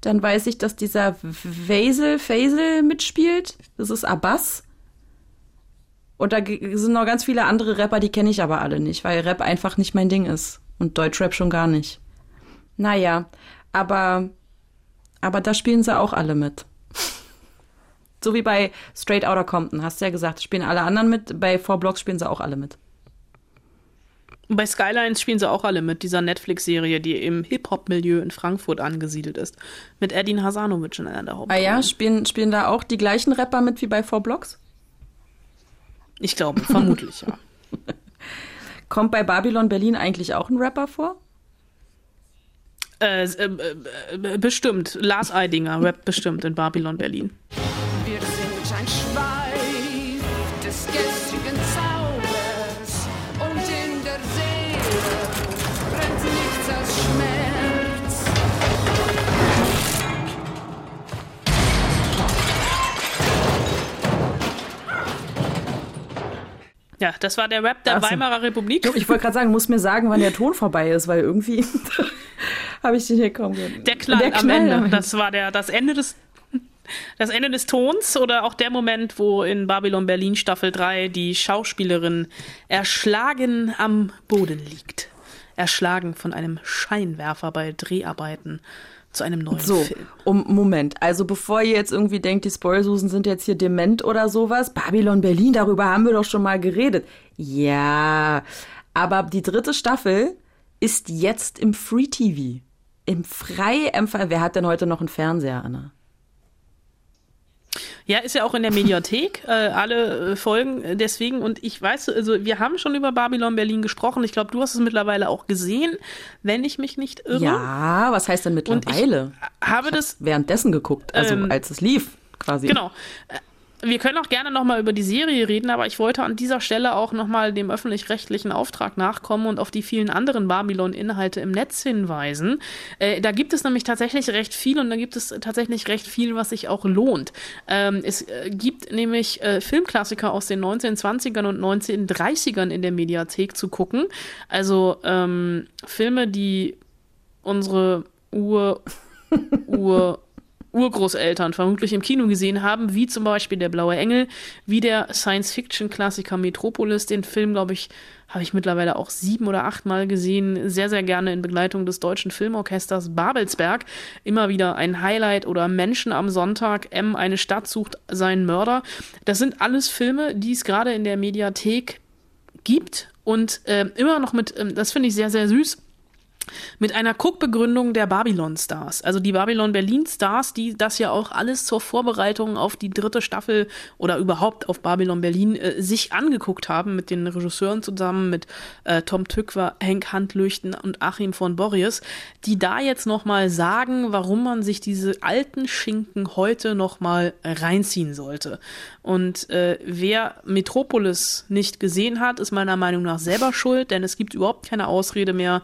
Dann weiß ich, dass dieser Faisal, Faisal mitspielt. Das ist Abbas. Und da sind noch ganz viele andere Rapper, die kenne ich aber alle nicht, weil Rap einfach nicht mein Ding ist. Und Deutschrap schon gar nicht. Naja, aber, aber da spielen sie auch alle mit. So wie bei Straight Outta Compton, hast du ja gesagt, spielen alle anderen mit. Bei Four Blocks spielen sie auch alle mit. Bei Skylines spielen sie auch alle mit, dieser Netflix-Serie, die im Hip-Hop-Milieu in Frankfurt angesiedelt ist. Mit Edin Hasanovic in einer der Hauptrollen. Ah ja, spielen, spielen da auch die gleichen Rapper mit wie bei Four Blocks? Ich glaube, vermutlich, ja. [laughs] Kommt bei Babylon Berlin eigentlich auch ein Rapper vor? Äh, äh, äh, bestimmt. Lars Eidinger rappt bestimmt in Babylon Berlin. Ja, das war der Rap der so. Weimarer Republik. Ich wollte gerade sagen, muss mir sagen, wann der Ton vorbei ist, weil irgendwie [laughs] habe ich den hier kaum gehört. Der Knall, der Knall am Ende. Das war der, das Ende des. Das Ende des Tons oder auch der Moment, wo in Babylon Berlin Staffel 3 die Schauspielerin erschlagen am Boden liegt. Erschlagen von einem Scheinwerfer bei Dreharbeiten zu einem neuen So, Film. um, Moment. Also bevor ihr jetzt irgendwie denkt, die Spoilsusen sind jetzt hier dement oder sowas, Babylon Berlin, darüber haben wir doch schon mal geredet. Ja, aber die dritte Staffel ist jetzt im Free TV. Im frei. Wer hat denn heute noch einen Fernseher, Anna? Ja, ist ja auch in der Mediathek, äh, alle äh, Folgen deswegen. Und ich weiß, also wir haben schon über Babylon Berlin gesprochen. Ich glaube, du hast es mittlerweile auch gesehen, wenn ich mich nicht irre. Ja, was heißt denn Und ich mittlerweile? habe das Währenddessen geguckt, also Ähm, als es lief, quasi. Genau. Wir können auch gerne nochmal über die Serie reden, aber ich wollte an dieser Stelle auch nochmal dem öffentlich-rechtlichen Auftrag nachkommen und auf die vielen anderen Babylon-Inhalte im Netz hinweisen. Äh, da gibt es nämlich tatsächlich recht viel und da gibt es tatsächlich recht viel, was sich auch lohnt. Ähm, es äh, gibt nämlich äh, Filmklassiker aus den 1920ern und 1930ern in der Mediathek zu gucken. Also ähm, Filme, die unsere Ur, [laughs] Ur, Urgroßeltern vermutlich im Kino gesehen haben, wie zum Beispiel Der Blaue Engel, wie der Science-Fiction-Klassiker Metropolis. Den Film, glaube ich, habe ich mittlerweile auch sieben oder achtmal gesehen. Sehr, sehr gerne in Begleitung des Deutschen Filmorchesters Babelsberg. Immer wieder ein Highlight oder Menschen am Sonntag, M, eine Stadt sucht seinen Mörder. Das sind alles Filme, die es gerade in der Mediathek gibt und äh, immer noch mit, ähm, das finde ich sehr, sehr süß, mit einer Cook-Begründung der Babylon-Stars. Also die Babylon-Berlin-Stars, die das ja auch alles zur Vorbereitung auf die dritte Staffel oder überhaupt auf Babylon Berlin äh, sich angeguckt haben, mit den Regisseuren zusammen, mit äh, Tom Tückwer, Henk Handlüchten und Achim von Borries, die da jetzt nochmal sagen, warum man sich diese alten Schinken heute nochmal reinziehen sollte. Und äh, wer Metropolis nicht gesehen hat, ist meiner Meinung nach selber schuld, denn es gibt überhaupt keine Ausrede mehr,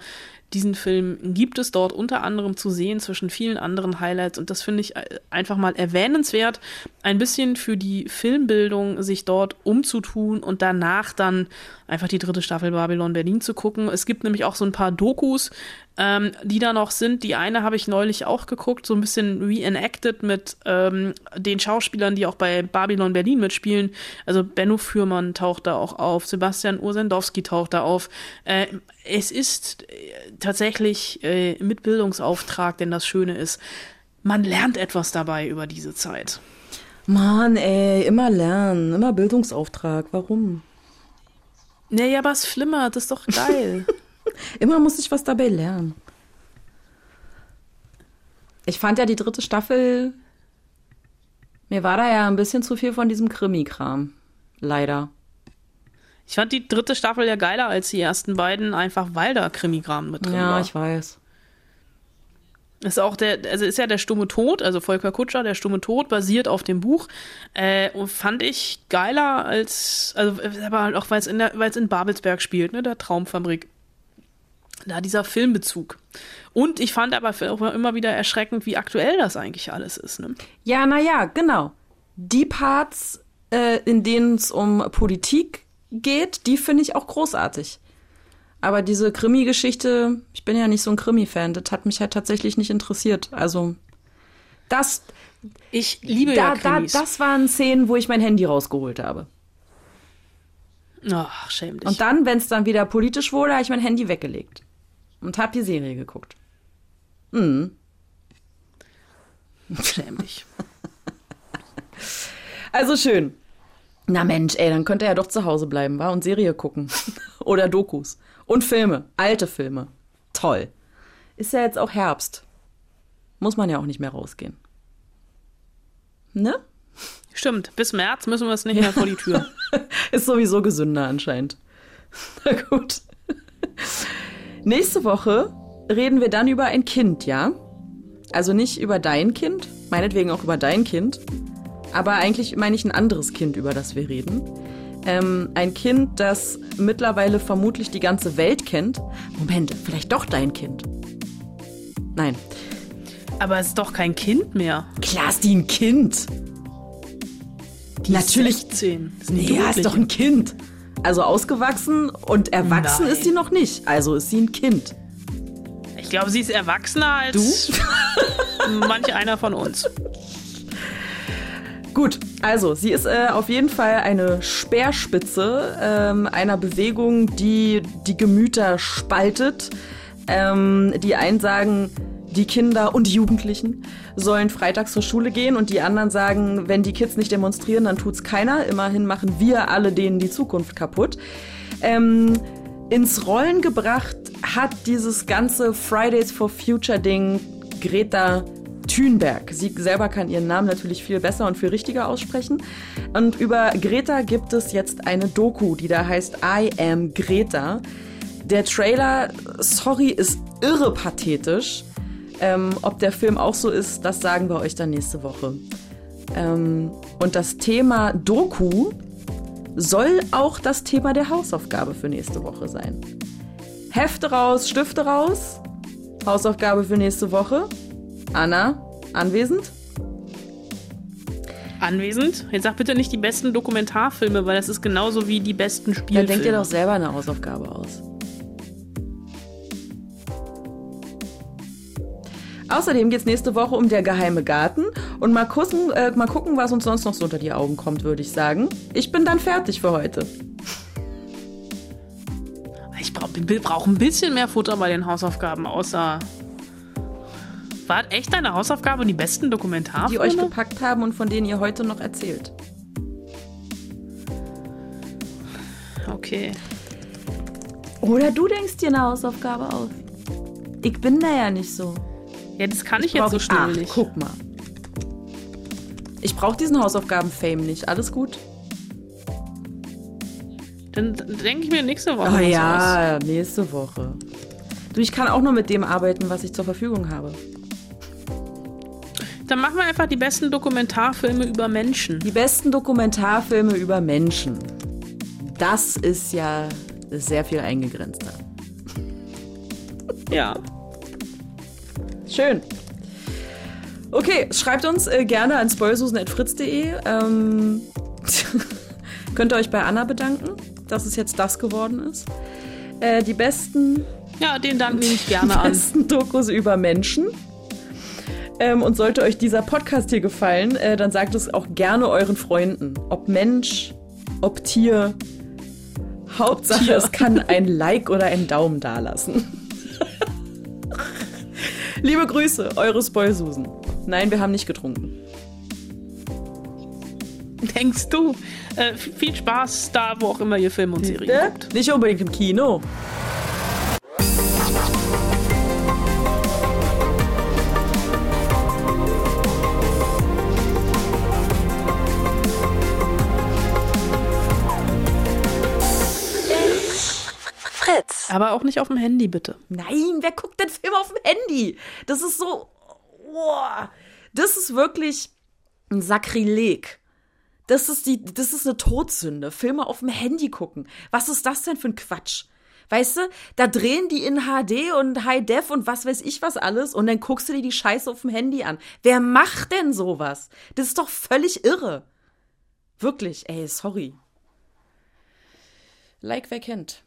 diesen Film gibt es dort unter anderem zu sehen zwischen vielen anderen Highlights und das finde ich äh, einfach mal erwähnenswert, ein bisschen für die Filmbildung sich dort umzutun und danach dann einfach die dritte Staffel Babylon Berlin zu gucken. Es gibt nämlich auch so ein paar Dokus, ähm, die da noch sind. Die eine habe ich neulich auch geguckt, so ein bisschen reenacted mit ähm, den Schauspielern, die auch bei Babylon Berlin mitspielen. Also Benno Fürmann taucht da auch auf, Sebastian Ursendowski taucht da auf. Äh, es ist tatsächlich äh, mit Bildungsauftrag, denn das Schöne ist, man lernt etwas dabei über diese Zeit. Mann, ey, immer lernen, immer Bildungsauftrag. Warum? Naja, aber es flimmert, das ist doch geil. [laughs] Immer muss ich was dabei lernen. Ich fand ja die dritte Staffel, mir war da ja ein bisschen zu viel von diesem Krimi-Kram. Leider. Ich fand die dritte Staffel ja geiler als die ersten beiden, einfach weil da Krimigramm mit drin Ja, war. ich weiß. Ist auch der, also ist ja der stumme Tod, also Volker Kutscher, der stumme Tod, basiert auf dem Buch. Äh, und fand ich geiler als, also aber halt auch weil es in der, weil es in Babelsberg spielt, ne, der Traumfabrik. Da dieser Filmbezug. Und ich fand aber auch immer wieder erschreckend, wie aktuell das eigentlich alles ist. Ne? Ja, naja, genau. Die Parts, äh, in denen es um Politik geht, die finde ich auch großartig. Aber diese Krimi-Geschichte, ich bin ja nicht so ein Krimi-Fan, das hat mich halt tatsächlich nicht interessiert. Also, das, Ich liebe da, ja da, Krimis. das waren Szenen, wo ich mein Handy rausgeholt habe. Ach, schäm dich. Und dann, wenn es dann wieder politisch wurde, habe ich mein Handy weggelegt. Und habe die Serie geguckt. schäm dich. [laughs] Also schön. Na Mensch, ey, dann könnte er ja doch zu Hause bleiben, war und Serie gucken. [laughs] Oder Dokus. Und Filme. Alte Filme. Toll. Ist ja jetzt auch Herbst. Muss man ja auch nicht mehr rausgehen. Ne? Stimmt, bis März müssen wir es nicht mehr vor die Tür. [laughs] Ist sowieso gesünder anscheinend. [laughs] Na gut. Nächste Woche reden wir dann über ein Kind, ja? Also nicht über dein Kind, meinetwegen auch über dein Kind. Aber eigentlich meine ich ein anderes Kind, über das wir reden. Ähm, ein Kind, das mittlerweile vermutlich die ganze Welt kennt. Moment, vielleicht doch dein Kind. Nein. Aber es ist doch kein Kind mehr. Klar ist die ein Kind. Die Natürlich. Ist 16. Das ist Nee, ja, ist doch ein Kind. Also ausgewachsen und erwachsen Nein. ist sie noch nicht. Also ist sie ein Kind. Ich glaube, sie ist erwachsener als [laughs] manch einer von uns. Gut, also sie ist äh, auf jeden Fall eine Speerspitze ähm, einer Bewegung, die die Gemüter spaltet. Ähm, die einen sagen, die Kinder und die Jugendlichen sollen freitags zur Schule gehen und die anderen sagen, wenn die Kids nicht demonstrieren, dann tut's keiner. Immerhin machen wir alle denen die Zukunft kaputt. Ähm, ins Rollen gebracht hat dieses ganze Fridays for Future Ding Greta Thunberg. Sie selber kann ihren Namen natürlich viel besser und viel richtiger aussprechen. Und über Greta gibt es jetzt eine Doku, die da heißt I Am Greta. Der Trailer, sorry, ist irre pathetisch. Ähm, ob der Film auch so ist, das sagen wir euch dann nächste Woche. Ähm, und das Thema Doku soll auch das Thema der Hausaufgabe für nächste Woche sein. Hefte raus, Stifte raus. Hausaufgabe für nächste Woche. Anna, anwesend? Anwesend? Jetzt sag bitte nicht die besten Dokumentarfilme, weil das ist genauso wie die besten Spielfilme. Dann denkt ihr doch selber eine Hausaufgabe aus. Außerdem geht es nächste Woche um der geheime Garten und mal gucken, äh, mal gucken, was uns sonst noch so unter die Augen kommt, würde ich sagen. Ich bin dann fertig für heute. Ich brauche brauch ein bisschen mehr Futter bei den Hausaufgaben, außer. War echt deine Hausaufgabe die besten Dokumentarfilme? Die euch gepackt haben und von denen ihr heute noch erzählt. Okay. Oder du denkst dir eine Hausaufgabe aus. Ich bin da ja nicht so. Ja, das kann ich, ich jetzt so schnell ach, nicht. Guck mal. Ich brauche diesen Hausaufgaben-Fame nicht. Alles gut. Dann denke ich mir nächste Woche. Oh ja, nächste Woche. Du, ich kann auch nur mit dem arbeiten, was ich zur Verfügung habe. Dann machen wir einfach die besten Dokumentarfilme über Menschen. Die besten Dokumentarfilme über Menschen. Das ist ja sehr viel eingegrenzter. Ja. Schön. Okay, schreibt uns äh, gerne an spoilsusen.fritz.de. Ähm, [laughs] könnt ihr euch bei Anna bedanken, dass es jetzt das geworden ist. Äh, die besten. Ja, den Dank nehme ich gerne die besten Dokus über Menschen. Ähm, und sollte euch dieser Podcast hier gefallen, äh, dann sagt es auch gerne euren Freunden. Ob Mensch, ob Tier. Hauptsache, Tier. es kann ein Like oder ein Daumen dalassen. [laughs] Liebe Grüße, eure Spoilsusen. Nein, wir haben nicht getrunken. Denkst du? Äh, viel Spaß da, wo auch immer ihr Filme und Serien äh, guckt. Nicht unbedingt im Kino. Aber auch nicht auf dem Handy, bitte. Nein, wer guckt denn Filme auf dem Handy? Das ist so. Oh, das ist wirklich ein Sakrileg. Das ist, die, das ist eine Todsünde. Filme auf dem Handy gucken. Was ist das denn für ein Quatsch? Weißt du, da drehen die in HD und High Def und was weiß ich was alles und dann guckst du dir die Scheiße auf dem Handy an. Wer macht denn sowas? Das ist doch völlig irre. Wirklich, ey, sorry. Like wer kennt.